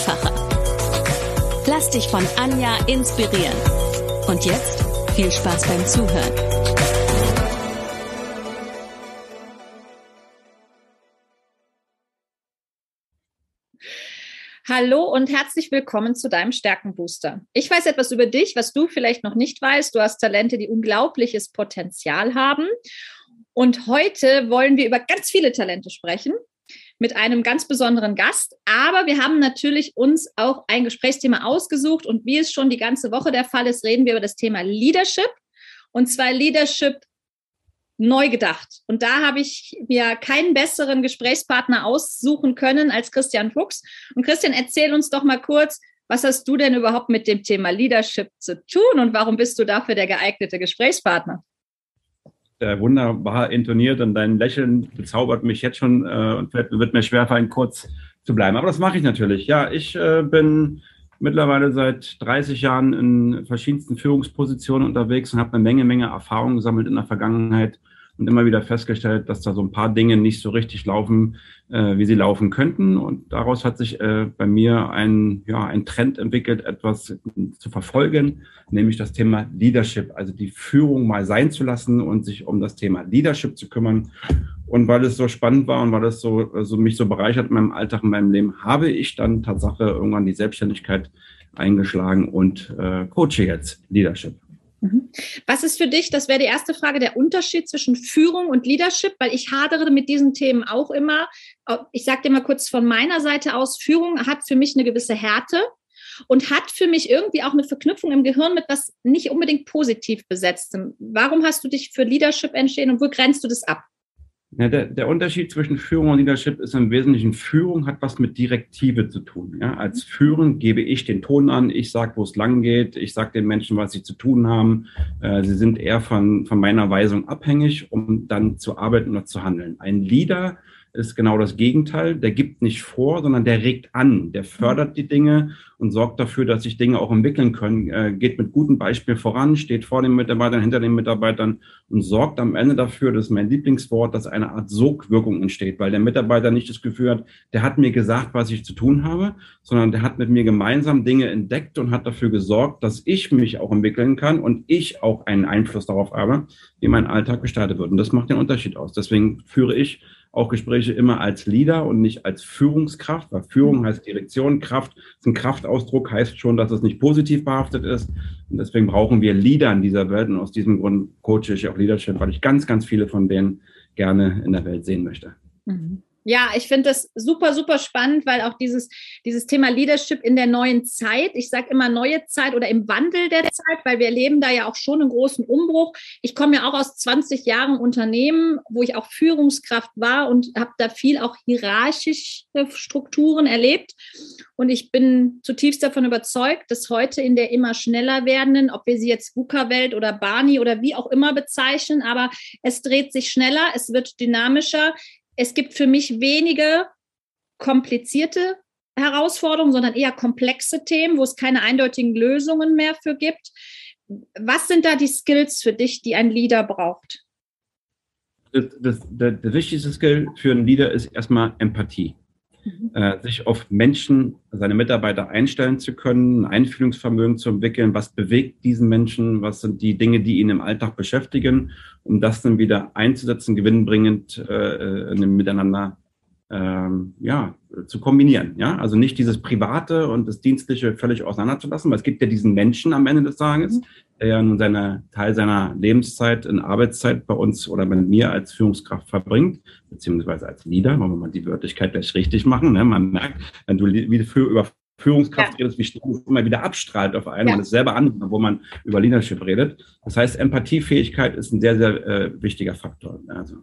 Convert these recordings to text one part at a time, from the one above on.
einfacher. Lass dich von Anja inspirieren. Und jetzt viel Spaß beim Zuhören. Hallo und herzlich willkommen zu deinem Stärkenbooster. Ich weiß etwas über dich, was du vielleicht noch nicht weißt. Du hast Talente, die unglaubliches Potenzial haben. Und heute wollen wir über ganz viele Talente sprechen mit einem ganz besonderen Gast. Aber wir haben natürlich uns auch ein Gesprächsthema ausgesucht und wie es schon die ganze Woche der Fall ist, reden wir über das Thema Leadership und zwar Leadership neu gedacht. Und da habe ich mir keinen besseren Gesprächspartner aussuchen können als Christian Fuchs. Und Christian, erzähl uns doch mal kurz, was hast du denn überhaupt mit dem Thema Leadership zu tun und warum bist du dafür der geeignete Gesprächspartner? Äh, wunderbar intoniert und dein Lächeln bezaubert mich jetzt schon äh, und wird, wird mir schwerfallen, kurz zu bleiben. Aber das mache ich natürlich. Ja, ich äh, bin mittlerweile seit 30 Jahren in verschiedensten Führungspositionen unterwegs und habe eine Menge, Menge Erfahrung gesammelt in der Vergangenheit und immer wieder festgestellt, dass da so ein paar Dinge nicht so richtig laufen, äh, wie sie laufen könnten. Und daraus hat sich äh, bei mir ein, ja, ein Trend entwickelt, etwas zu verfolgen, nämlich das Thema Leadership, also die Führung mal sein zu lassen und sich um das Thema Leadership zu kümmern. Und weil es so spannend war und weil es so, also mich so bereichert in meinem Alltag, in meinem Leben, habe ich dann Tatsache irgendwann die Selbstständigkeit eingeschlagen und äh, coache jetzt Leadership. Mhm. Was ist für dich, das wäre die erste Frage, der Unterschied zwischen Führung und Leadership? Weil ich hadere mit diesen Themen auch immer. Ich sage dir mal kurz von meiner Seite aus, Führung hat für mich eine gewisse Härte und hat für mich irgendwie auch eine Verknüpfung im Gehirn mit was nicht unbedingt positiv besetztem. Warum hast du dich für Leadership entschieden und wo grenzt du das ab? Ja, der, der Unterschied zwischen Führung und Leadership ist im Wesentlichen, Führung hat was mit Direktive zu tun. Ja? Als Führung gebe ich den Ton an, ich sage, wo es lang geht, ich sage den Menschen, was sie zu tun haben. Äh, sie sind eher von, von meiner Weisung abhängig, um dann zu arbeiten oder zu handeln. Ein Leader ist genau das Gegenteil. Der gibt nicht vor, sondern der regt an, der fördert die Dinge und sorgt dafür, dass sich Dinge auch entwickeln können, äh, geht mit gutem Beispiel voran, steht vor den Mitarbeitern, hinter den Mitarbeitern und sorgt am Ende dafür, das ist mein Lieblingswort, dass eine Art Sogwirkung entsteht, weil der Mitarbeiter nicht das Gefühl hat, der hat mir gesagt, was ich zu tun habe, sondern der hat mit mir gemeinsam Dinge entdeckt und hat dafür gesorgt, dass ich mich auch entwickeln kann und ich auch einen Einfluss darauf habe, wie mein Alltag gestaltet wird. Und das macht den Unterschied aus. Deswegen führe ich auch Gespräche immer als Leader und nicht als Führungskraft, weil Führung mhm. heißt Direktion, Kraft ist ein Kraftausdruck, heißt schon, dass es nicht positiv behaftet ist. Und deswegen brauchen wir Leader in dieser Welt und aus diesem Grund coache ich auch Leadership, weil ich ganz, ganz viele von denen gerne in der Welt sehen möchte. Mhm. Ja, ich finde das super, super spannend, weil auch dieses, dieses Thema Leadership in der neuen Zeit, ich sage immer neue Zeit oder im Wandel der Zeit, weil wir erleben da ja auch schon einen großen Umbruch. Ich komme ja auch aus 20 Jahren Unternehmen, wo ich auch Führungskraft war und habe da viel auch hierarchische Strukturen erlebt. Und ich bin zutiefst davon überzeugt, dass heute in der immer schneller werdenden, ob wir sie jetzt VUCA-Welt oder Barney oder wie auch immer bezeichnen, aber es dreht sich schneller, es wird dynamischer es gibt für mich wenige komplizierte Herausforderungen, sondern eher komplexe Themen, wo es keine eindeutigen Lösungen mehr für gibt. Was sind da die Skills für dich, die ein Leader braucht? Das, das, der, der wichtigste Skill für einen Leader ist erstmal Empathie. Mhm. Äh, sich auf Menschen, seine Mitarbeiter einstellen zu können, ein Einfühlungsvermögen zu entwickeln, was bewegt diesen Menschen, was sind die Dinge, die ihn im Alltag beschäftigen, um das dann wieder einzusetzen, gewinnbringend äh, äh miteinander ähm, ja, zu kombinieren. Ja? Also nicht dieses Private und das Dienstliche völlig auseinanderzulassen, weil es gibt ja diesen Menschen am Ende des Tages, mhm. der ja nun seine Teil seiner Lebenszeit in Arbeitszeit bei uns oder bei mir als Führungskraft verbringt, beziehungsweise als Leader, wollen wir mal die Wörtlichkeit gleich richtig machen. Ne? Man merkt, wenn du wie für, über Führungskraft ja. redest, wie es immer wieder abstrahlt auf einen ja. und es selber an, wo man über Leadership redet. Das heißt, Empathiefähigkeit ist ein sehr, sehr äh, wichtiger Faktor. Also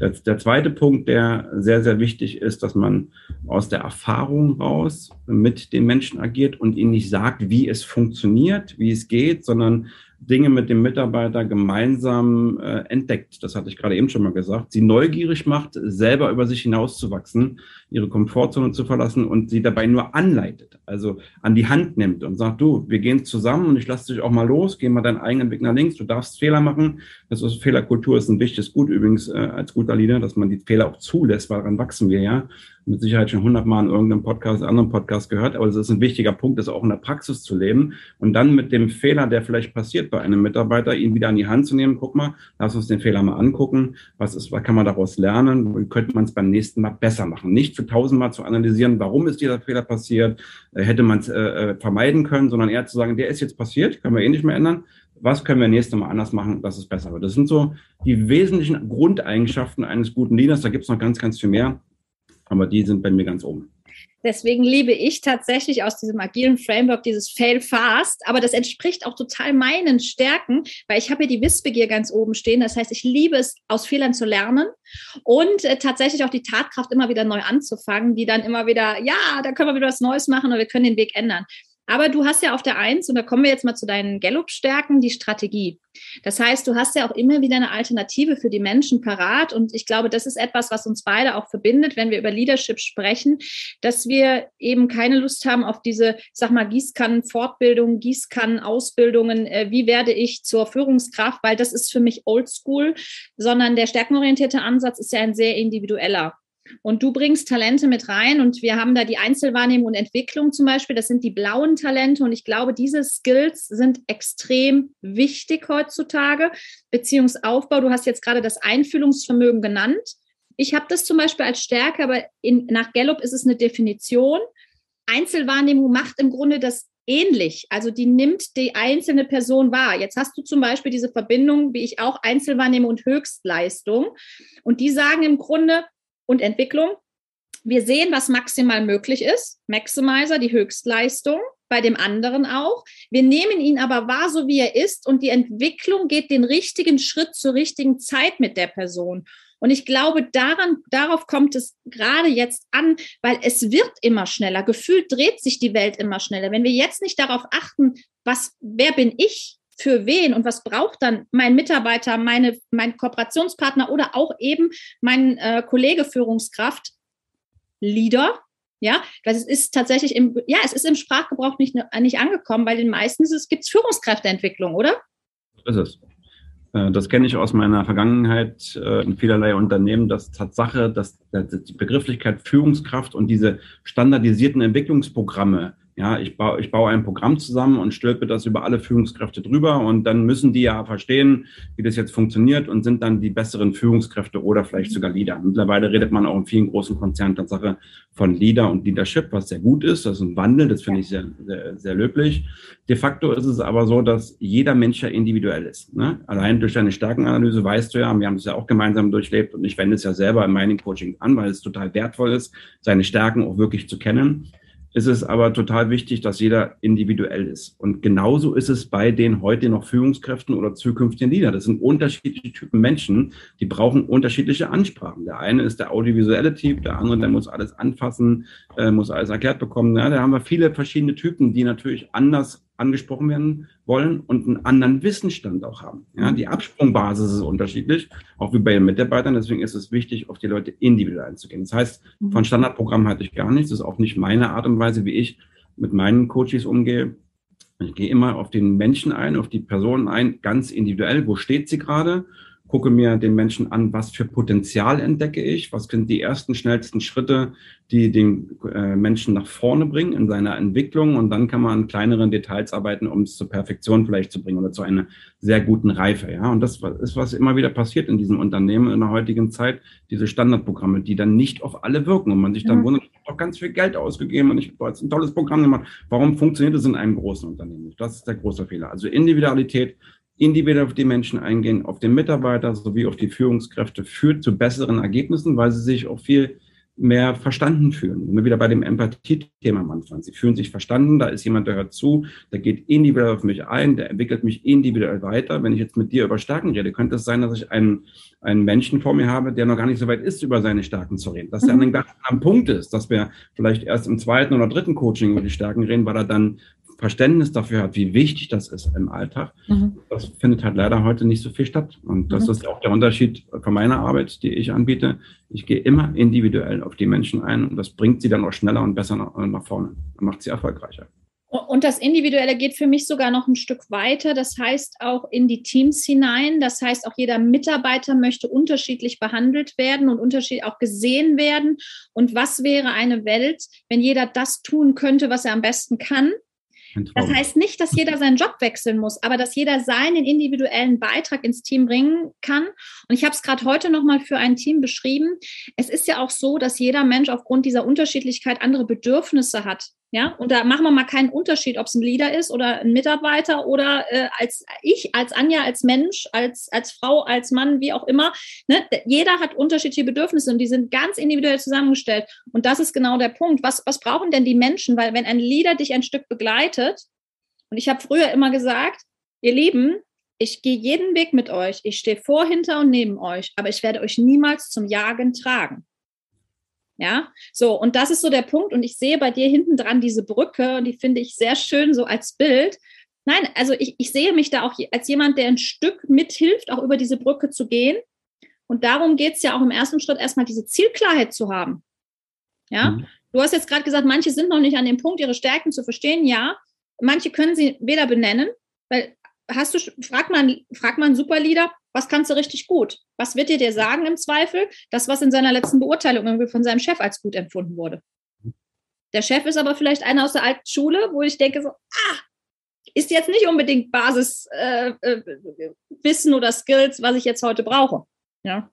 Der, der zweite Punkt, der sehr, sehr wichtig ist, dass man aus der Erfahrung raus mit den Menschen agiert und ihnen nicht sagt, wie es funktioniert, wie es geht, sondern Dinge mit dem Mitarbeiter gemeinsam äh, entdeckt. Das hatte ich gerade eben schon mal gesagt. Sie neugierig macht, selber über sich hinauszuwachsen, ihre Komfortzone zu verlassen und sie dabei nur anleitet, also an die Hand nimmt und sagt, du, wir gehen zusammen und ich lasse dich auch mal los, geh mal deinen eigenen Weg nach links, du darfst Fehler machen. Das ist Fehlerkultur ist ein wichtiges Gut übrigens äh, als guter Leader, dass man die Fehler auch zulässt, weil daran wachsen wir ja mit Sicherheit schon hundertmal in irgendeinem Podcast, anderen Podcast gehört, aber es ist ein wichtiger Punkt, das auch in der Praxis zu leben und dann mit dem Fehler, der vielleicht passiert bei einem Mitarbeiter, ihn wieder an die Hand zu nehmen. Guck mal, lass uns den Fehler mal angucken. Was ist, was kann man daraus lernen? Wie könnte man es beim nächsten Mal besser machen? Nicht für tausendmal zu analysieren, warum ist dieser Fehler passiert? Äh, hätte man es äh, äh, vermeiden können, sondern eher zu sagen, der ist jetzt passiert, können wir eh nicht mehr ändern was können wir nächstes Mal anders machen, dass es besser wird. Das sind so die wesentlichen Grundeigenschaften eines guten Leaders. Da gibt es noch ganz, ganz viel mehr aber die sind bei mir ganz oben. Deswegen liebe ich tatsächlich aus diesem agilen Framework dieses Fail Fast, aber das entspricht auch total meinen Stärken, weil ich habe hier die Wissbegier ganz oben stehen. Das heißt, ich liebe es, aus Fehlern zu lernen und äh, tatsächlich auch die Tatkraft immer wieder neu anzufangen, die dann immer wieder, ja, da können wir wieder was Neues machen und wir können den Weg ändern. Aber du hast ja auf der Eins, und da kommen wir jetzt mal zu deinen Gallup-Stärken, die Strategie. Das heißt, du hast ja auch immer wieder eine Alternative für die Menschen parat. Und ich glaube, das ist etwas, was uns beide auch verbindet, wenn wir über Leadership sprechen, dass wir eben keine Lust haben auf diese, ich sag mal, Gießkannen-Fortbildung, Gießkannen-Ausbildungen, äh, wie werde ich zur Führungskraft, weil das ist für mich oldschool, sondern der stärkenorientierte Ansatz ist ja ein sehr individueller. Und du bringst Talente mit rein und wir haben da die Einzelwahrnehmung und Entwicklung zum Beispiel. Das sind die blauen Talente und ich glaube, diese Skills sind extrem wichtig heutzutage. Beziehungsaufbau, du hast jetzt gerade das Einfühlungsvermögen genannt. Ich habe das zum Beispiel als Stärke, aber in, nach Gallup ist es eine Definition. Einzelwahrnehmung macht im Grunde das ähnlich. Also die nimmt die einzelne Person wahr. Jetzt hast du zum Beispiel diese Verbindung, wie ich auch Einzelwahrnehmung und Höchstleistung. Und die sagen im Grunde, und Entwicklung. Wir sehen, was maximal möglich ist. Maximizer, die Höchstleistung, bei dem anderen auch. Wir nehmen ihn aber wahr, so wie er ist, und die Entwicklung geht den richtigen Schritt zur richtigen Zeit mit der Person. Und ich glaube, daran, darauf kommt es gerade jetzt an, weil es wird immer schneller. Gefühlt dreht sich die Welt immer schneller. Wenn wir jetzt nicht darauf achten, was, wer bin ich? Für wen und was braucht dann mein Mitarbeiter, meine, mein Kooperationspartner oder auch eben mein äh, Kollege Führungskraft, Leader, ja, weil es ist tatsächlich im, ja, es ist im Sprachgebrauch nicht, nicht angekommen, weil den meisten gibt es Führungskräfteentwicklung, oder? Das ist es. Äh, das kenne ich aus meiner Vergangenheit äh, in vielerlei Unternehmen, dass Tatsache, dass die Begrifflichkeit Führungskraft und diese standardisierten Entwicklungsprogramme ja, ich baue, ich baue ein Programm zusammen und stülpe das über alle Führungskräfte drüber und dann müssen die ja verstehen, wie das jetzt funktioniert und sind dann die besseren Führungskräfte oder vielleicht sogar Leader. Mittlerweile redet man auch in vielen großen Konzernen Tatsache von Leader und Leadership, was sehr gut ist. Das ist ein Wandel, das finde ich sehr, sehr, sehr löblich. De facto ist es aber so, dass jeder Mensch ja individuell ist. Ne? Allein durch deine Stärkenanalyse weißt du ja, wir haben es ja auch gemeinsam durchlebt und ich wende es ja selber in meinem Coaching an, weil es total wertvoll ist, seine Stärken auch wirklich zu kennen ist es aber total wichtig, dass jeder individuell ist. Und genauso ist es bei den heute noch Führungskräften oder zukünftigen Leader. Das sind unterschiedliche Typen Menschen, die brauchen unterschiedliche Ansprachen. Der eine ist der audiovisuelle Typ, der andere, der muss alles anfassen, äh, muss alles erklärt bekommen. Ja, da haben wir viele verschiedene Typen, die natürlich anders angesprochen werden wollen und einen anderen Wissensstand auch haben. Ja, die Absprungbasis ist unterschiedlich, auch wie bei den Mitarbeitern. Deswegen ist es wichtig, auf die Leute individuell einzugehen. Das heißt, mhm. von Standardprogrammen halte ich gar nichts. Das ist auch nicht meine Art und Weise, wie ich mit meinen Coaches umgehe. Ich gehe immer auf den Menschen ein, auf die Personen ein, ganz individuell. Wo steht sie gerade? Gucke mir den Menschen an, was für Potenzial entdecke ich, was sind die ersten schnellsten Schritte, die den äh, Menschen nach vorne bringen in seiner Entwicklung und dann kann man an kleineren Details arbeiten, um es zur Perfektion vielleicht zu bringen oder zu einer sehr guten Reife. Ja, und das ist, was immer wieder passiert in diesem Unternehmen in der heutigen Zeit, diese Standardprogramme, die dann nicht auf alle wirken und man sich dann ja. wundert, ich habe doch ganz viel Geld ausgegeben und ich habe jetzt ein tolles Programm gemacht. Warum funktioniert es in einem großen Unternehmen nicht? Das ist der große Fehler. Also Individualität individuell auf die Menschen eingehen, auf den Mitarbeiter sowie auf die Führungskräfte führt zu besseren Ergebnissen, weil sie sich auch viel mehr verstanden fühlen. Immer wieder bei dem Empathie-Thema am Anfang. Sie fühlen sich verstanden, da ist jemand, der hört zu, der geht individuell auf mich ein, der entwickelt mich individuell weiter. Wenn ich jetzt mit dir über Stärken rede, könnte es sein, dass ich einen, einen Menschen vor mir habe, der noch gar nicht so weit ist, über seine Stärken zu reden. Dass mhm. er an einem Punkt ist, dass wir vielleicht erst im zweiten oder dritten Coaching über die Stärken reden, weil er dann Verständnis dafür hat, wie wichtig das ist im Alltag, mhm. das findet halt leider heute nicht so viel statt. Und das mhm. ist auch der Unterschied von meiner Arbeit, die ich anbiete. Ich gehe immer individuell auf die Menschen ein und das bringt sie dann auch schneller und besser nach, nach vorne und macht sie erfolgreicher. Und das Individuelle geht für mich sogar noch ein Stück weiter. Das heißt auch in die Teams hinein. Das heißt auch jeder Mitarbeiter möchte unterschiedlich behandelt werden und unterschiedlich auch gesehen werden. Und was wäre eine Welt, wenn jeder das tun könnte, was er am besten kann? Das heißt nicht, dass jeder seinen Job wechseln muss, aber dass jeder seinen individuellen Beitrag ins Team bringen kann. Und ich habe es gerade heute nochmal für ein Team beschrieben. Es ist ja auch so, dass jeder Mensch aufgrund dieser Unterschiedlichkeit andere Bedürfnisse hat. Ja, und da machen wir mal keinen Unterschied, ob es ein Leader ist oder ein Mitarbeiter oder äh, als ich, als Anja, als Mensch, als, als Frau, als Mann, wie auch immer. Ne? Jeder hat unterschiedliche Bedürfnisse und die sind ganz individuell zusammengestellt. Und das ist genau der Punkt. Was, was brauchen denn die Menschen? Weil wenn ein Leader dich ein Stück begleitet, und ich habe früher immer gesagt, ihr Lieben, ich gehe jeden Weg mit euch, ich stehe vor, hinter und neben euch, aber ich werde euch niemals zum Jagen tragen. Ja, so, und das ist so der Punkt. Und ich sehe bei dir hinten dran diese Brücke und die finde ich sehr schön so als Bild. Nein, also ich, ich sehe mich da auch als jemand, der ein Stück mithilft, auch über diese Brücke zu gehen. Und darum geht es ja auch im ersten Schritt erstmal diese Zielklarheit zu haben. Ja, mhm. du hast jetzt gerade gesagt, manche sind noch nicht an dem Punkt, ihre Stärken zu verstehen. Ja, manche können sie weder benennen, weil hast du, frag mal, frag mal einen Superleader, was kannst du richtig gut? Was wird dir dir sagen im Zweifel? Das, was in seiner letzten Beurteilung irgendwie von seinem Chef als gut empfunden wurde. Der Chef ist aber vielleicht einer aus der alten Schule, wo ich denke so, ah, ist jetzt nicht unbedingt Basiswissen äh, äh, oder Skills, was ich jetzt heute brauche. Ja.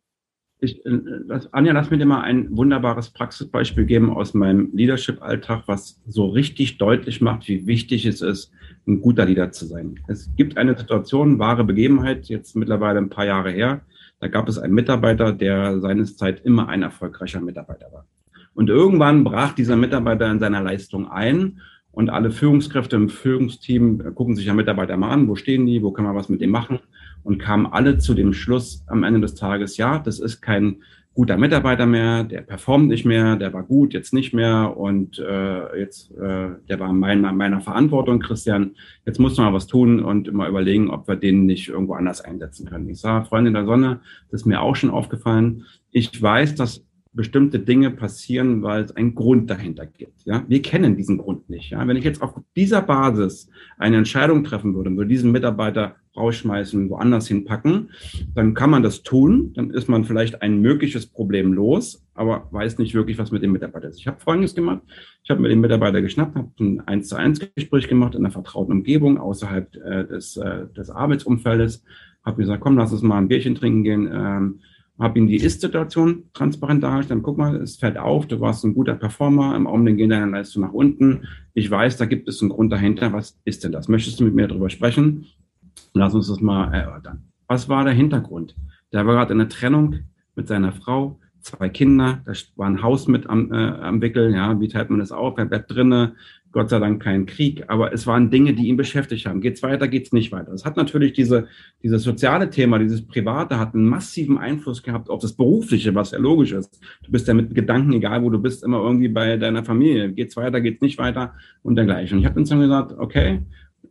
Ich, äh, das, Anja, lass mir dir mal ein wunderbares Praxisbeispiel geben aus meinem Leadership-Alltag, was so richtig deutlich macht, wie wichtig es ist, ein guter Leader zu sein. Es gibt eine Situation, wahre Begebenheit, jetzt mittlerweile ein paar Jahre her. Da gab es einen Mitarbeiter, der seines Zeit immer ein erfolgreicher Mitarbeiter war. Und irgendwann brach dieser Mitarbeiter in seiner Leistung ein und alle Führungskräfte im Führungsteam gucken sich ja Mitarbeiter mal an, wo stehen die, wo kann man was mit dem machen und kamen alle zu dem Schluss am Ende des Tages, ja, das ist kein guter Mitarbeiter mehr, der performt nicht mehr, der war gut, jetzt nicht mehr und äh, jetzt, äh, der war meiner, meiner Verantwortung, Christian, jetzt muss man was tun und mal überlegen, ob wir den nicht irgendwo anders einsetzen können. Ich sage, Freundin der Sonne, das ist mir auch schon aufgefallen. Ich weiß, dass bestimmte Dinge passieren, weil es einen Grund dahinter gibt. Ja, wir kennen diesen Grund nicht. Ja, wenn ich jetzt auf dieser Basis eine Entscheidung treffen würde, würde diesen Mitarbeiter rausschmeißen, woanders hinpacken, dann kann man das tun. Dann ist man vielleicht ein mögliches Problem los, aber weiß nicht wirklich, was mit dem Mitarbeiter ist. Ich habe Folgendes gemacht. Ich habe mit dem Mitarbeiter geschnappt, habe ein 1 zu 1 Gespräch gemacht in einer vertrauten Umgebung außerhalb äh, des, äh, des Arbeitsumfeldes. Habe gesagt, komm, lass uns mal ein Bierchen trinken gehen. Ähm, habe ihm die Ist-Situation transparent dargestellt. Guck mal, es fällt auf, du warst ein guter Performer, im Augenblick gehen deine Leistung nach unten. Ich weiß, da gibt es einen Grund dahinter. Was ist denn das? Möchtest du mit mir darüber sprechen? Lass uns das mal erörtern. Was war der Hintergrund? Der war gerade in einer Trennung mit seiner Frau, zwei Kinder, da war ein Haus mit am, äh, am Wickel, ja, wie teilt man das auf? Er bleibt drinnen, Gott sei Dank kein Krieg, aber es waren Dinge, die ihn beschäftigt haben. Geht's weiter, geht's nicht weiter. Es hat natürlich diese, dieses soziale Thema, dieses Private hat einen massiven Einfluss gehabt auf das Berufliche, was ja logisch ist. Du bist ja mit Gedanken, egal wo du bist, immer irgendwie bei deiner Familie. Geht's weiter, geht's nicht weiter und dergleichen. Und ich habe uns dann gesagt, okay,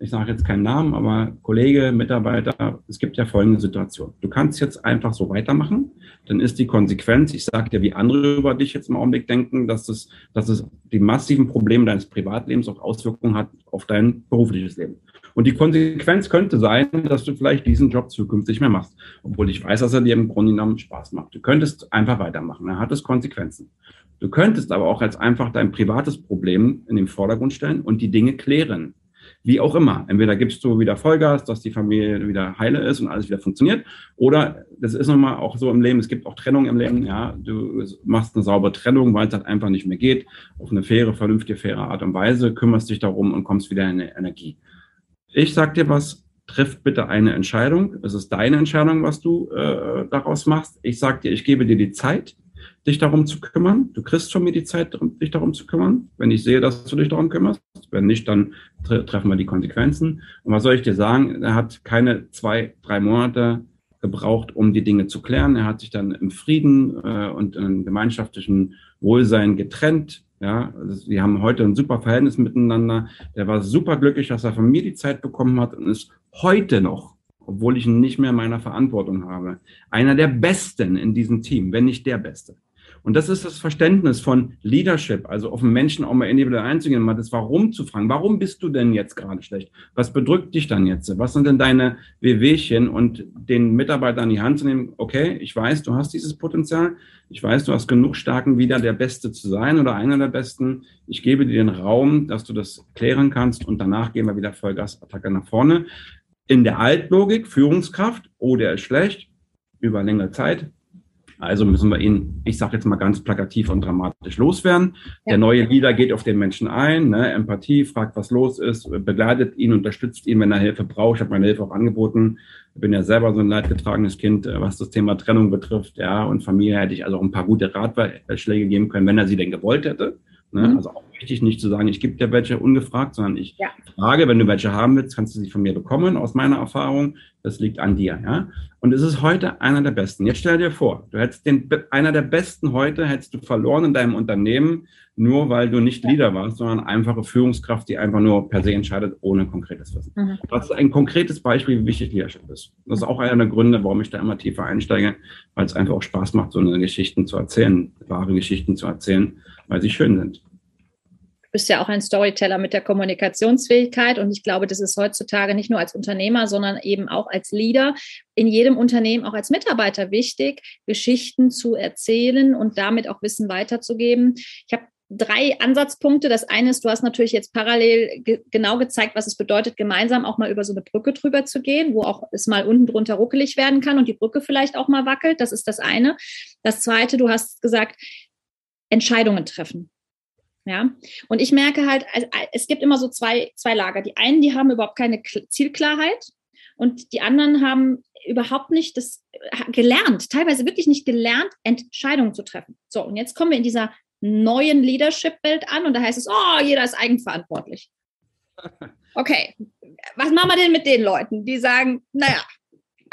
ich sage jetzt keinen Namen, aber Kollege, Mitarbeiter, es gibt ja folgende Situation. Du kannst jetzt einfach so weitermachen, dann ist die Konsequenz, ich sage dir, wie andere über dich jetzt im Augenblick denken, dass es, dass es die massiven Probleme deines Privatlebens auch Auswirkungen hat auf dein berufliches Leben. Und die Konsequenz könnte sein, dass du vielleicht diesen Job zukünftig mehr machst, obwohl ich weiß, dass er dir im Grunde genommen Spaß macht. Du könntest einfach weitermachen, dann hat es Konsequenzen. Du könntest aber auch als einfach dein privates Problem in den Vordergrund stellen und die Dinge klären. Wie auch immer. Entweder gibst du wieder Vollgas, dass die Familie wieder heile ist und alles wieder funktioniert. Oder das ist nochmal auch so im Leben, es gibt auch Trennung im Leben, ja. Du machst eine saubere Trennung, weil es halt einfach nicht mehr geht. Auf eine faire, vernünftige, faire Art und Weise, kümmerst dich darum und kommst wieder in eine Energie. Ich sag dir was, triff bitte eine Entscheidung. Es ist deine Entscheidung, was du äh, daraus machst. Ich sag dir, ich gebe dir die Zeit, dich darum zu kümmern. Du kriegst von mir die Zeit, dich darum zu kümmern, wenn ich sehe, dass du dich darum kümmerst. Wenn nicht, dann tre treffen wir die Konsequenzen. Und was soll ich dir sagen? Er hat keine zwei, drei Monate gebraucht, um die Dinge zu klären. Er hat sich dann im Frieden äh, und im gemeinschaftlichen Wohlsein getrennt. Ja, also wir haben heute ein super Verhältnis miteinander. Er war super glücklich, dass er von mir die Zeit bekommen hat und ist heute noch, obwohl ich ihn nicht mehr in meiner Verantwortung habe, einer der Besten in diesem Team, wenn nicht der Beste. Und das ist das Verständnis von Leadership, also auf den Menschen auch mal individuell einzugehen, mal das Warum zu fragen. Warum bist du denn jetzt gerade schlecht? Was bedrückt dich dann jetzt? Was sind denn deine Wehwehchen? Und den Mitarbeiter an die Hand zu nehmen, okay, ich weiß, du hast dieses Potenzial. Ich weiß, du hast genug Starken, wieder der Beste zu sein oder einer der Besten. Ich gebe dir den Raum, dass du das klären kannst und danach gehen wir wieder Vollgasattacke nach vorne. In der Altlogik, Führungskraft, oh, der ist schlecht, über längere Zeit, also müssen wir ihn, ich sage jetzt mal ganz plakativ und dramatisch loswerden. Ja. Der neue Leader geht auf den Menschen ein, ne, Empathie, fragt, was los ist, begleitet ihn, unterstützt ihn, wenn er Hilfe braucht. Ich habe meine Hilfe auch angeboten. Ich bin ja selber so ein leidgetragenes Kind, äh, was das Thema Trennung betrifft. Ja, und Familie hätte ich also auch ein paar gute Ratschläge geben können, wenn er sie denn gewollt hätte. Ne? Mhm. Also auch wichtig, nicht zu sagen, ich gebe dir welche ungefragt, sondern ich ja. frage, wenn du welche haben willst, kannst du sie von mir bekommen, aus meiner Erfahrung. Das liegt an dir. Ja? Und es ist heute einer der Besten. Jetzt stell dir vor, du hättest den, einer der Besten heute, hättest du verloren in deinem Unternehmen, nur weil du nicht Leader warst, sondern einfache Führungskraft, die einfach nur per se entscheidet, ohne konkretes Wissen. Mhm. Das ist ein konkretes Beispiel, wie wichtig Leadership ist. Das ist auch einer der Gründe, warum ich da immer tiefer einsteige, weil es einfach auch Spaß macht, so eine Geschichten zu erzählen, wahre Geschichten zu erzählen, weil sie schön sind bist ja auch ein Storyteller mit der Kommunikationsfähigkeit und ich glaube, das ist heutzutage nicht nur als Unternehmer, sondern eben auch als Leader in jedem Unternehmen, auch als Mitarbeiter wichtig, Geschichten zu erzählen und damit auch Wissen weiterzugeben. Ich habe drei Ansatzpunkte. Das eine ist, du hast natürlich jetzt parallel ge genau gezeigt, was es bedeutet, gemeinsam auch mal über so eine Brücke drüber zu gehen, wo auch es mal unten drunter ruckelig werden kann und die Brücke vielleicht auch mal wackelt. Das ist das eine. Das zweite, du hast gesagt, Entscheidungen treffen. Ja, und ich merke halt, also, es gibt immer so zwei, zwei Lager. Die einen, die haben überhaupt keine Zielklarheit und die anderen haben überhaupt nicht das äh, gelernt, teilweise wirklich nicht gelernt, Entscheidungen zu treffen. So, und jetzt kommen wir in dieser neuen Leadership-Welt an und da heißt es, oh, jeder ist eigenverantwortlich. Okay, was machen wir denn mit den Leuten, die sagen, naja,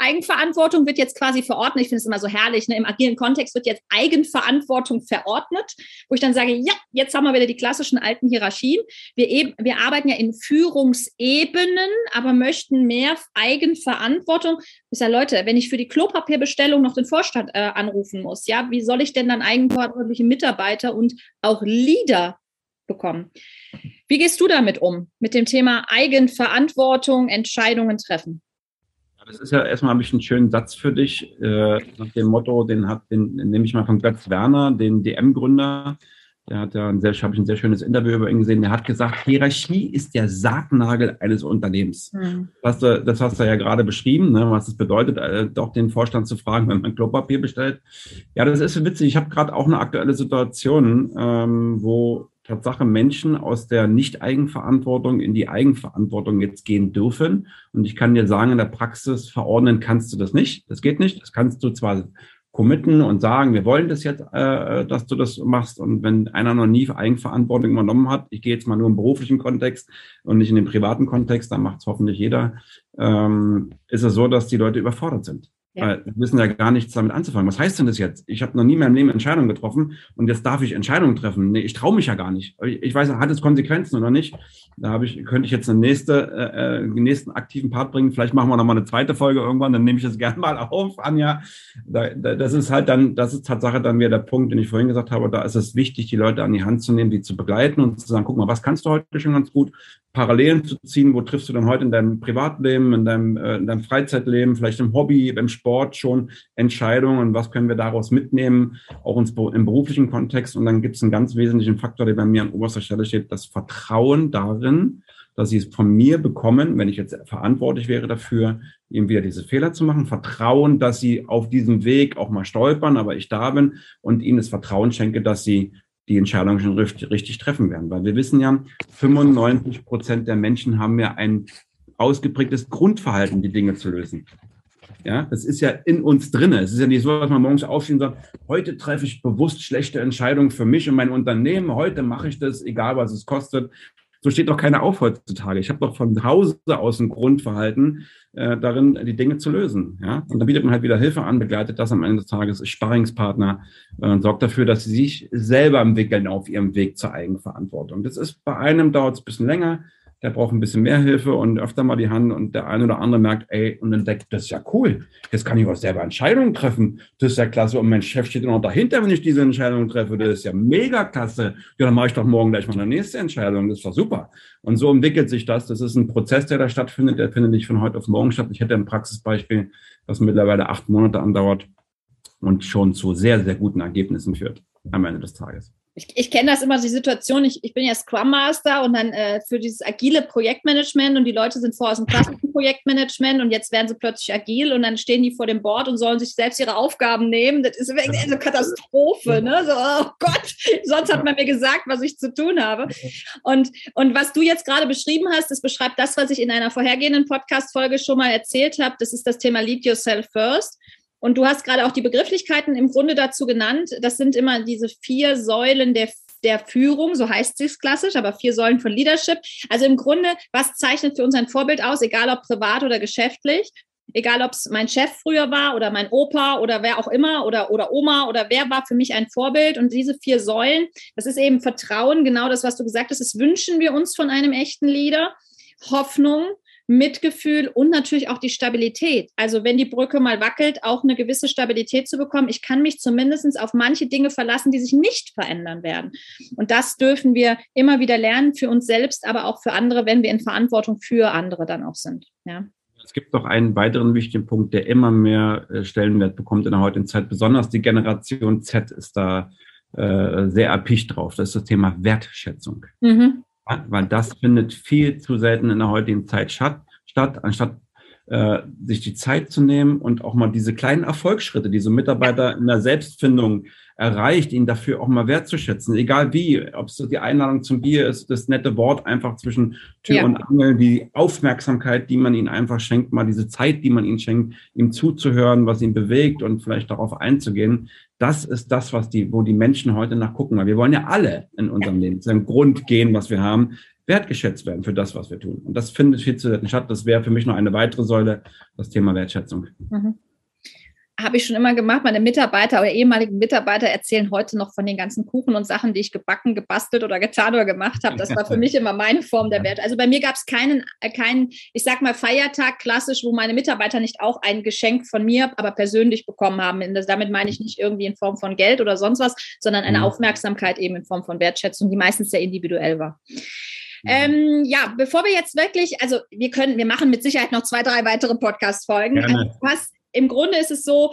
Eigenverantwortung wird jetzt quasi verordnet. Ich finde es immer so herrlich. Ne? Im agilen Kontext wird jetzt Eigenverantwortung verordnet, wo ich dann sage, ja, jetzt haben wir wieder die klassischen alten Hierarchien. Wir, eben, wir arbeiten ja in Führungsebenen, aber möchten mehr Eigenverantwortung. Ich sage, Leute, wenn ich für die Klopapierbestellung noch den Vorstand äh, anrufen muss, ja, wie soll ich denn dann eigenverantwortliche Mitarbeiter und auch Leader bekommen? Wie gehst du damit um, mit dem Thema Eigenverantwortung, Entscheidungen treffen? Das ist ja erstmal habe ich einen schönen Satz für dich äh, nach dem Motto, den hat, den, den nehme ich mal von Götz Werner, den DM-Gründer. Der hat ja ein sehr, habe ich ein sehr schönes Interview über ihn gesehen. Der hat gesagt, Hierarchie ist der Sargnagel eines Unternehmens. Mhm. Das, hast du, das hast du ja gerade beschrieben, ne, was es bedeutet, äh, doch den Vorstand zu fragen, wenn man Klopapier bestellt. Ja, das ist witzig. Ich habe gerade auch eine aktuelle Situation, ähm, wo Tatsache Menschen aus der Nicht-Eigenverantwortung in die Eigenverantwortung jetzt gehen dürfen. Und ich kann dir sagen, in der Praxis verordnen kannst du das nicht. Das geht nicht. Das kannst du zwar committen und sagen, wir wollen das jetzt, äh, dass du das machst. Und wenn einer noch nie Eigenverantwortung übernommen hat, ich gehe jetzt mal nur im beruflichen Kontext und nicht in den privaten Kontext, dann macht es hoffentlich jeder, ähm, ist es so, dass die Leute überfordert sind. Ja. Wir wissen ja gar nichts damit anzufangen. Was heißt denn das jetzt? Ich habe noch nie in meinem Leben Entscheidungen getroffen und jetzt darf ich Entscheidungen treffen. Nee, ich traue mich ja gar nicht. Ich weiß, hat es Konsequenzen oder nicht? Da habe ich, könnte ich jetzt eine nächste, äh, äh den nächsten aktiven Part bringen. Vielleicht machen wir noch mal eine zweite Folge irgendwann, dann nehme ich das gerne mal auf, Anja. Da, da, das ist halt dann, das ist Tatsache dann wieder der Punkt, den ich vorhin gesagt habe. Da ist es wichtig, die Leute an die Hand zu nehmen, die zu begleiten und zu sagen, guck mal, was kannst du heute schon ganz gut? Parallelen zu ziehen, wo triffst du dann heute in deinem Privatleben, in deinem, äh, in deinem Freizeitleben, vielleicht im Hobby, beim Sport schon Entscheidungen was können wir daraus mitnehmen, auch ins, im beruflichen Kontext. Und dann gibt es einen ganz wesentlichen Faktor, der bei mir an oberster Stelle steht, das Vertrauen darin, dass sie es von mir bekommen, wenn ich jetzt verantwortlich wäre dafür, eben wieder diese Fehler zu machen. Vertrauen, dass sie auf diesem Weg auch mal stolpern, aber ich da bin und ihnen das Vertrauen schenke, dass sie die Entscheidung schon richtig, richtig treffen werden. Weil wir wissen ja, 95 Prozent der Menschen haben ja ein ausgeprägtes Grundverhalten, die Dinge zu lösen. Ja, das ist ja in uns drin. Es ist ja nicht so, dass man morgens aufsteht und sagt, heute treffe ich bewusst schlechte Entscheidungen für mich und mein Unternehmen. Heute mache ich das, egal was es kostet. So steht doch keiner auf heutzutage. Ich habe doch von Hause aus ein Grundverhalten äh, darin, die Dinge zu lösen. Ja? Und dann bietet man halt wieder Hilfe an, begleitet das am Ende des Tages, Sparringspartner äh, und sorgt dafür, dass sie sich selber entwickeln auf ihrem Weg zur Eigenverantwortung. Das ist bei einem dauert es ein bisschen länger, der braucht ein bisschen mehr Hilfe und öfter mal die Hand und der eine oder andere merkt, ey, und entdeckt, das ist ja cool. Jetzt kann ich auch selber Entscheidungen treffen. Das ist ja klasse. Und mein Chef steht noch dahinter, wenn ich diese Entscheidung treffe. Das ist ja mega klasse. Ja, dann mache ich doch morgen gleich mal eine nächste Entscheidung. Das ist doch super. Und so entwickelt sich das. Das ist ein Prozess, der da stattfindet. Der findet nicht von heute auf morgen statt. Ich hätte ein Praxisbeispiel, das mittlerweile acht Monate andauert und schon zu sehr, sehr guten Ergebnissen führt am Ende des Tages ich, ich kenne das immer, die Situation, ich, ich bin ja Scrum Master und dann äh, für dieses agile Projektmanagement und die Leute sind vorher aus dem klassischen Projektmanagement und jetzt werden sie plötzlich agil und dann stehen die vor dem Board und sollen sich selbst ihre Aufgaben nehmen. Das ist eine Katastrophe, ne? So, oh Gott, sonst hat man mir gesagt, was ich zu tun habe. Und, und was du jetzt gerade beschrieben hast, das beschreibt das, was ich in einer vorhergehenden Podcast-Folge schon mal erzählt habe. Das ist das Thema Lead Yourself First. Und du hast gerade auch die Begrifflichkeiten im Grunde dazu genannt. Das sind immer diese vier Säulen der der Führung, so heißt es klassisch, aber vier Säulen von Leadership. Also im Grunde, was zeichnet für uns ein Vorbild aus, egal ob privat oder geschäftlich? Egal, ob es mein Chef früher war oder mein Opa oder wer auch immer oder, oder Oma oder wer war für mich ein Vorbild. Und diese vier Säulen, das ist eben Vertrauen, genau das, was du gesagt hast, das wünschen wir uns von einem echten Leader. Hoffnung, Mitgefühl und natürlich auch die Stabilität. Also wenn die Brücke mal wackelt, auch eine gewisse Stabilität zu bekommen. Ich kann mich zumindest auf manche Dinge verlassen, die sich nicht verändern werden. Und das dürfen wir immer wieder lernen für uns selbst, aber auch für andere, wenn wir in Verantwortung für andere dann auch sind. Ja. Es gibt noch einen weiteren wichtigen Punkt, der immer mehr äh, Stellenwert bekommt in der heutigen Zeit. Besonders die Generation Z ist da äh, sehr erpicht drauf. Das ist das Thema Wertschätzung. Mhm weil das findet viel zu selten in der heutigen Zeit statt, anstatt äh, sich die Zeit zu nehmen und auch mal diese kleinen Erfolgsschritte, die so Mitarbeiter in der Selbstfindung erreicht, ihn dafür auch mal wertzuschätzen, egal wie, ob es die Einladung zum Bier ist, das nette Wort einfach zwischen Tür ja. und Angel, die Aufmerksamkeit, die man ihnen einfach schenkt, mal diese Zeit, die man ihnen schenkt, ihm zuzuhören, was ihn bewegt und vielleicht darauf einzugehen. Das ist das, was die, wo die Menschen heute nachgucken, weil wir wollen ja alle in unserem Leben zu einem Grund gehen, was wir haben, wertgeschätzt werden für das, was wir tun. Und das findet viel zu selten statt. Das wäre für mich noch eine weitere Säule, das Thema Wertschätzung. Mhm habe ich schon immer gemacht. Meine Mitarbeiter oder ehemaligen Mitarbeiter erzählen heute noch von den ganzen Kuchen und Sachen, die ich gebacken, gebastelt oder getan oder gemacht habe. Das war für mich immer meine Form der Wert. Also bei mir gab es keinen, äh, keinen, ich sag mal, Feiertag klassisch, wo meine Mitarbeiter nicht auch ein Geschenk von mir, aber persönlich bekommen haben. Damit meine ich nicht irgendwie in Form von Geld oder sonst was, sondern eine mhm. Aufmerksamkeit eben in Form von Wertschätzung, die meistens sehr individuell war. Mhm. Ähm, ja, bevor wir jetzt wirklich, also wir können, wir machen mit Sicherheit noch zwei, drei weitere Podcast-Folgen. Also, du hast im Grunde ist es so,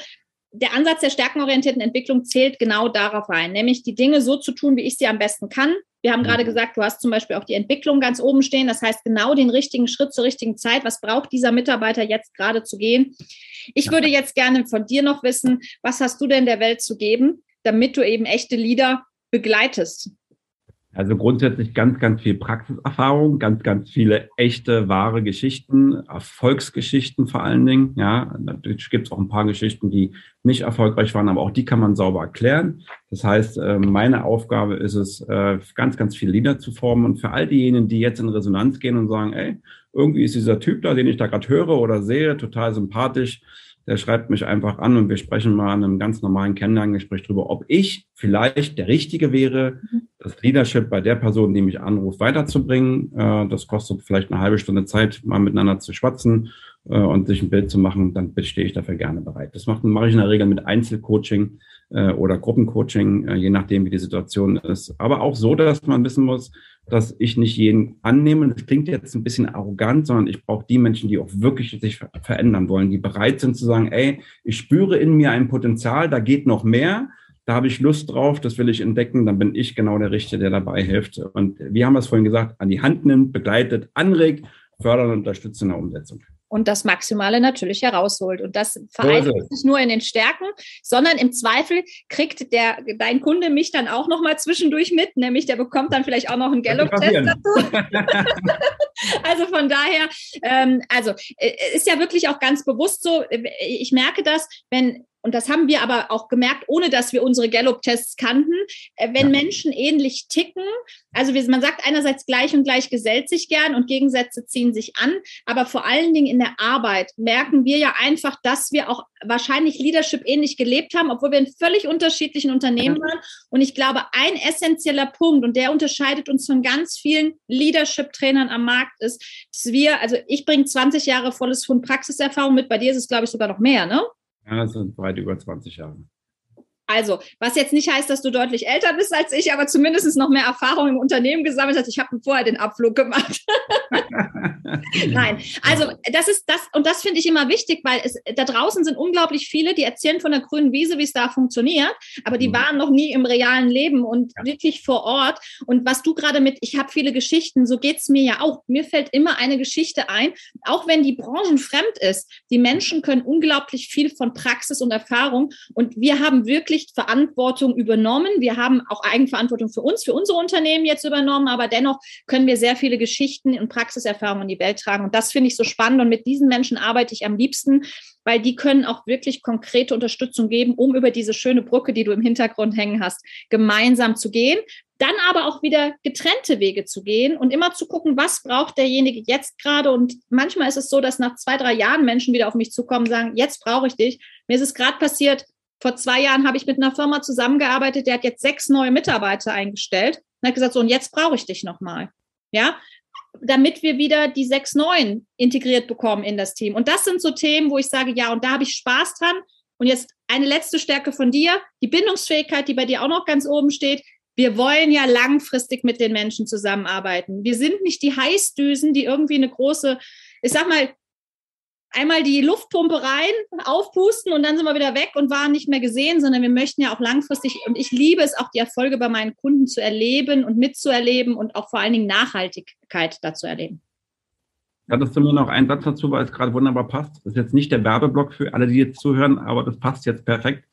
der Ansatz der stärkenorientierten Entwicklung zählt genau darauf rein, nämlich die Dinge so zu tun, wie ich sie am besten kann. Wir haben gerade mhm. gesagt, du hast zum Beispiel auch die Entwicklung ganz oben stehen. Das heißt, genau den richtigen Schritt zur richtigen Zeit. Was braucht dieser Mitarbeiter jetzt gerade zu gehen? Ich würde jetzt gerne von dir noch wissen, was hast du denn der Welt zu geben, damit du eben echte Leader begleitest? Also grundsätzlich ganz, ganz viel Praxiserfahrung, ganz, ganz viele echte, wahre Geschichten, Erfolgsgeschichten vor allen Dingen. Ja, natürlich gibt es auch ein paar Geschichten, die nicht erfolgreich waren, aber auch die kann man sauber erklären. Das heißt, äh, meine Aufgabe ist es, äh, ganz, ganz viele Lieder zu formen. Und für all diejenigen, die jetzt in Resonanz gehen und sagen, ey, irgendwie ist dieser Typ da, den ich da gerade höre oder sehe, total sympathisch, der schreibt mich einfach an und wir sprechen mal in einem ganz normalen Kennenlerngespräch darüber, ob ich vielleicht der Richtige wäre, mhm. das Leadership bei der Person, die mich anruft, weiterzubringen. Äh, das kostet vielleicht eine halbe Stunde Zeit, mal miteinander zu schwatzen äh, und sich ein Bild zu machen. Dann stehe ich dafür gerne bereit. Das mache ich in der Regel mit Einzelcoaching äh, oder Gruppencoaching, je nachdem, wie die Situation ist. Aber auch so, dass man wissen muss, dass ich nicht jeden annehme. Das klingt jetzt ein bisschen arrogant, sondern ich brauche die Menschen, die auch wirklich sich verändern wollen, die bereit sind zu sagen, ey, ich spüre in mir ein Potenzial, da geht noch mehr. Da habe ich Lust drauf, das will ich entdecken, dann bin ich genau der Richtige, der dabei hilft. Und wir haben es vorhin gesagt, an die Hand nimmt, begleitet, anregt, fördert und unterstützt in der Umsetzung und das Maximale natürlich herausholt. Und das vereint sich nicht nur in den Stärken, sondern im Zweifel kriegt der, dein Kunde mich dann auch noch mal zwischendurch mit, nämlich der bekommt dann vielleicht auch noch einen Gallup-Test dazu. Also von daher, ähm, also äh, ist ja wirklich auch ganz bewusst so, äh, ich merke das, wenn und das haben wir aber auch gemerkt, ohne dass wir unsere Gallup-Tests kannten, äh, wenn. Menschen ähnlich ticken, also man sagt einerseits gleich und gleich gesellt sich gern und Gegensätze ziehen sich an, aber vor allen Dingen in der Arbeit merken wir ja einfach, dass wir auch wahrscheinlich Leadership ähnlich gelebt haben, obwohl wir in völlig unterschiedlichen Unternehmen waren. Und ich glaube, ein essentieller Punkt, und der unterscheidet uns von ganz vielen Leadership-Trainern am Markt, ist, dass wir, also ich bringe 20 Jahre volles Fund Praxiserfahrung mit, bei dir ist es, glaube ich, sogar noch mehr, ne? Ja, das sind weit über 20 Jahre. Also, was jetzt nicht heißt, dass du deutlich älter bist als ich, aber zumindest noch mehr Erfahrung im Unternehmen gesammelt hast. Ich habe vorher den Abflug gemacht. Nein, also das ist das und das finde ich immer wichtig, weil es da draußen sind unglaublich viele, die erzählen von der grünen Wiese, wie es da funktioniert, aber die mhm. waren noch nie im realen Leben und ja. wirklich vor Ort. Und was du gerade mit, ich habe viele Geschichten, so geht es mir ja auch. Mir fällt immer eine Geschichte ein, auch wenn die Branchen fremd ist. Die Menschen können unglaublich viel von Praxis und Erfahrung und wir haben wirklich Verantwortung übernommen. Wir haben auch Eigenverantwortung für uns, für unsere Unternehmen jetzt übernommen, aber dennoch können wir sehr viele Geschichten und Praxiserfahrungen in die Welt tragen. Und das finde ich so spannend. Und mit diesen Menschen arbeite ich am liebsten, weil die können auch wirklich konkrete Unterstützung geben, um über diese schöne Brücke, die du im Hintergrund hängen hast, gemeinsam zu gehen. Dann aber auch wieder getrennte Wege zu gehen und immer zu gucken, was braucht derjenige jetzt gerade. Und manchmal ist es so, dass nach zwei, drei Jahren Menschen wieder auf mich zukommen und sagen, jetzt brauche ich dich. Mir ist es gerade passiert, vor zwei Jahren habe ich mit einer Firma zusammengearbeitet, der hat jetzt sechs neue Mitarbeiter eingestellt und hat gesagt, so, und jetzt brauche ich dich nochmal. Ja, damit wir wieder die sechs neuen integriert bekommen in das Team. Und das sind so Themen, wo ich sage, ja, und da habe ich Spaß dran. Und jetzt eine letzte Stärke von dir, die Bindungsfähigkeit, die bei dir auch noch ganz oben steht. Wir wollen ja langfristig mit den Menschen zusammenarbeiten. Wir sind nicht die Heißdüsen, die irgendwie eine große, ich sag mal, einmal die Luftpumpe rein, aufpusten und dann sind wir wieder weg und waren nicht mehr gesehen, sondern wir möchten ja auch langfristig, und ich liebe es auch, die Erfolge bei meinen Kunden zu erleben und mitzuerleben und auch vor allen Dingen Nachhaltigkeit dazu erleben. Hattest du mir noch einen Satz dazu, weil es gerade wunderbar passt? Das ist jetzt nicht der Werbeblock für alle, die jetzt zuhören, aber das passt jetzt perfekt.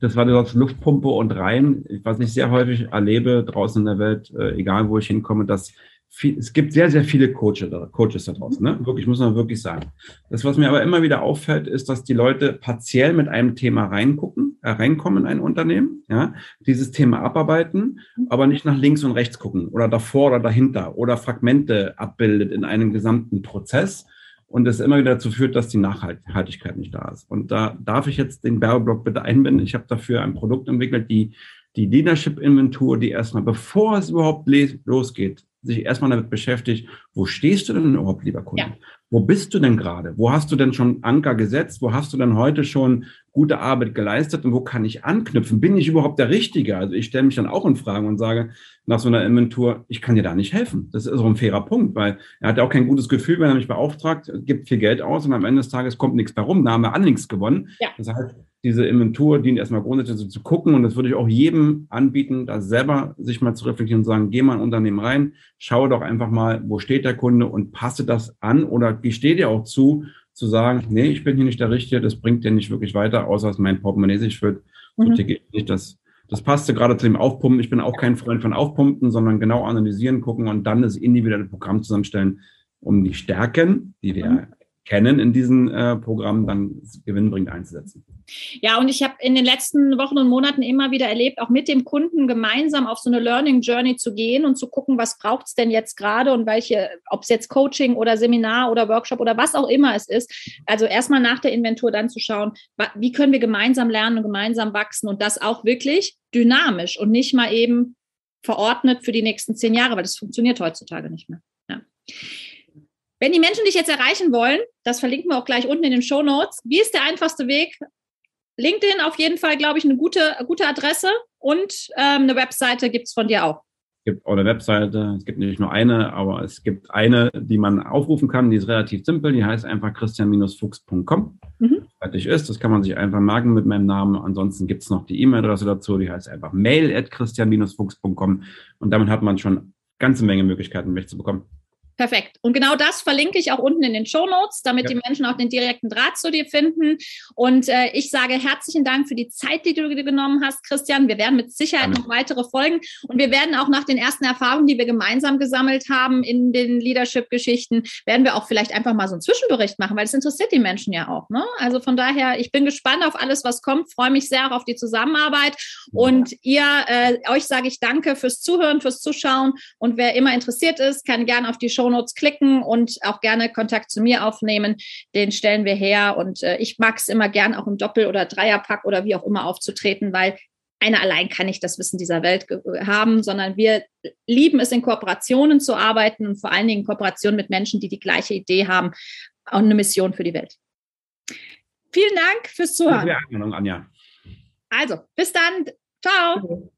Das war das Luftpumpe und rein. Was ich sehr häufig erlebe draußen in der Welt, äh, egal wo ich hinkomme, dass viel, es gibt sehr, sehr viele Coaches, Coaches da draußen, ne? Wirklich, muss man wirklich sagen. Das, was mir aber immer wieder auffällt, ist, dass die Leute partiell mit einem Thema reingucken, äh, reinkommen in ein Unternehmen, ja, dieses Thema abarbeiten, aber nicht nach links und rechts gucken oder davor oder dahinter oder Fragmente abbildet in einem gesamten Prozess und das immer wieder dazu führt, dass die Nachhaltigkeit nicht da ist. Und da darf ich jetzt den Werbeblock bitte einbinden. Ich habe dafür ein Produkt entwickelt, die die Leadership-Inventur, die erstmal, bevor es überhaupt losgeht, sich erstmal damit beschäftigt, wo stehst du denn überhaupt, lieber Kunde? Ja. Wo bist du denn gerade? Wo hast du denn schon Anker gesetzt? Wo hast du denn heute schon gute Arbeit geleistet und wo kann ich anknüpfen? Bin ich überhaupt der Richtige? Also ich stelle mich dann auch in Frage und sage nach so einer Inventur, ich kann dir da nicht helfen. Das ist so ein fairer Punkt, weil er hat ja auch kein gutes Gefühl, wenn er mich beauftragt, gibt viel Geld aus und am Ende des Tages kommt nichts bei rum. Da haben wir alle nichts gewonnen. Ja. Das heißt, diese Inventur dient erstmal grundsätzlich so zu gucken und das würde ich auch jedem anbieten, da selber sich mal zu reflektieren und sagen, geh mal in ein Unternehmen rein, schaue doch einfach mal, wo steht der Kunde und passe das an oder gestehe dir auch zu, zu sagen, nee, ich bin hier nicht der Richtige, das bringt dir nicht wirklich weiter, außer dass mein Portemonnaie sich füllt. So mhm. ticke nicht. Das, das passte gerade zu dem Aufpumpen. Ich bin auch kein Freund von Aufpumpen, sondern genau analysieren, gucken und dann das individuelle Programm zusammenstellen, um die Stärken, die wir mhm kennen in diesen äh, Programmen, dann gewinnbringend einzusetzen. Ja, und ich habe in den letzten Wochen und Monaten immer wieder erlebt, auch mit dem Kunden gemeinsam auf so eine Learning Journey zu gehen und zu gucken, was braucht es denn jetzt gerade und welche, ob es jetzt Coaching oder Seminar oder Workshop oder was auch immer es ist. Also erstmal nach der Inventur dann zu schauen, wie können wir gemeinsam lernen und gemeinsam wachsen und das auch wirklich dynamisch und nicht mal eben verordnet für die nächsten zehn Jahre, weil das funktioniert heutzutage nicht mehr. Ja. Wenn die Menschen dich jetzt erreichen wollen, das verlinken wir auch gleich unten in den Show Notes. Wie ist der einfachste Weg? LinkedIn auf jeden Fall, glaube ich, eine gute, gute Adresse und ähm, eine Webseite gibt es von dir auch. Es gibt auch eine Webseite, es gibt nicht nur eine, aber es gibt eine, die man aufrufen kann, die ist relativ simpel, die heißt einfach christian-fuchs.com. Mhm. Fertig ist, das kann man sich einfach merken mit meinem Namen. Ansonsten gibt es noch die E-Mail-Adresse dazu, die heißt einfach mail at christian-fuchs.com und damit hat man schon ganze Menge Möglichkeiten, mich zu bekommen. Perfekt. Und genau das verlinke ich auch unten in den Show Notes, damit ja. die Menschen auch den direkten Draht zu dir finden. Und äh, ich sage herzlichen Dank für die Zeit, die du dir genommen hast, Christian. Wir werden mit Sicherheit Danke. noch weitere Folgen und wir werden auch nach den ersten Erfahrungen, die wir gemeinsam gesammelt haben in den Leadership-Geschichten, werden wir auch vielleicht einfach mal so einen Zwischenbericht machen, weil es interessiert die Menschen ja auch. Ne? Also von daher, ich bin gespannt auf alles, was kommt, freue mich sehr auf die Zusammenarbeit. Und ihr, äh, euch sage ich Danke fürs Zuhören, fürs Zuschauen. Und wer immer interessiert ist, kann gerne auf die Show Shownotes klicken und auch gerne Kontakt zu mir aufnehmen. Den stellen wir her. Und äh, ich mag es immer gern auch im Doppel- oder Dreierpack oder wie auch immer aufzutreten, weil einer allein kann nicht das Wissen dieser Welt haben, sondern wir lieben es, in Kooperationen zu arbeiten und vor allen Dingen Kooperationen mit Menschen, die die gleiche Idee haben und eine Mission für die Welt. Vielen Dank fürs Zuhören. Anja. Also, bis dann. Ciao.